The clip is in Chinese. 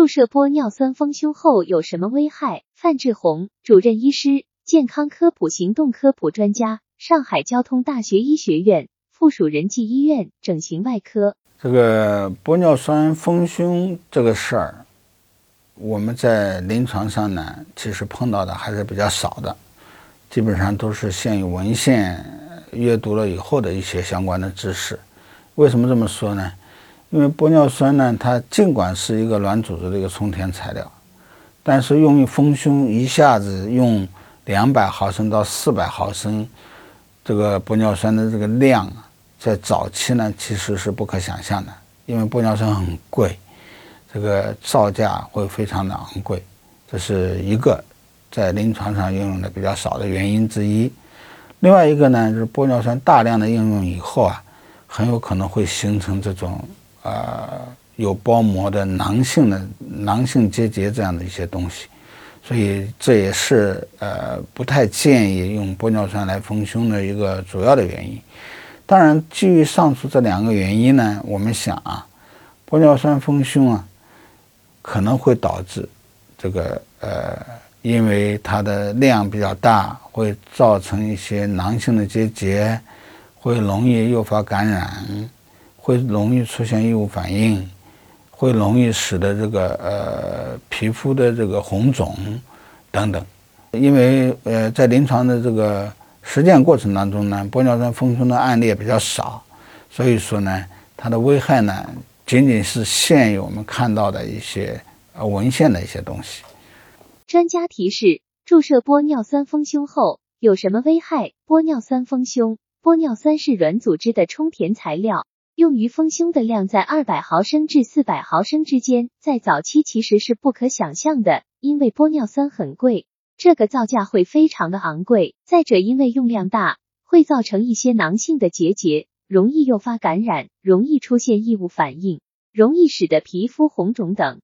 注射玻尿酸丰胸后有什么危害？范志红，主任医师，健康科普行动科普专家，上海交通大学医学院附属仁济医院整形外科。这个玻尿酸丰胸这个事儿，我们在临床上呢，其实碰到的还是比较少的，基本上都是现有文献阅读了以后的一些相关的知识。为什么这么说呢？因为玻尿酸呢，它尽管是一个软组织的一个充填材料，但是用于丰胸一下子用两百毫升到四百毫升这个玻尿酸的这个量啊，在早期呢其实是不可想象的，因为玻尿酸很贵，这个造价会非常的昂贵，这是一个在临床上应用的比较少的原因之一。另外一个呢，就是玻尿酸大量的应用以后啊，很有可能会形成这种。呃，有包膜的囊性的囊性结节这样的一些东西，所以这也是呃不太建议用玻尿酸来丰胸的一个主要的原因。当然，基于上述这两个原因呢，我们想啊，玻尿酸丰胸啊可能会导致这个呃，因为它的量比较大，会造成一些囊性的结节，会容易诱发感染。会容易出现异物反应，会容易使得这个呃皮肤的这个红肿等等，因为呃在临床的这个实践过程当中呢，玻尿酸丰胸的案例比较少，所以说呢，它的危害呢仅仅是限于我们看到的一些呃文献的一些东西。专家提示：注射玻尿酸丰胸后有什么危害？玻尿酸丰胸，玻尿酸是软组织的充填材料。用于丰胸的量在二百毫升至四百毫升之间，在早期其实是不可想象的，因为玻尿酸很贵，这个造价会非常的昂贵。再者，因为用量大，会造成一些囊性的结节，容易诱发感染，容易出现异物反应，容易使得皮肤红肿等。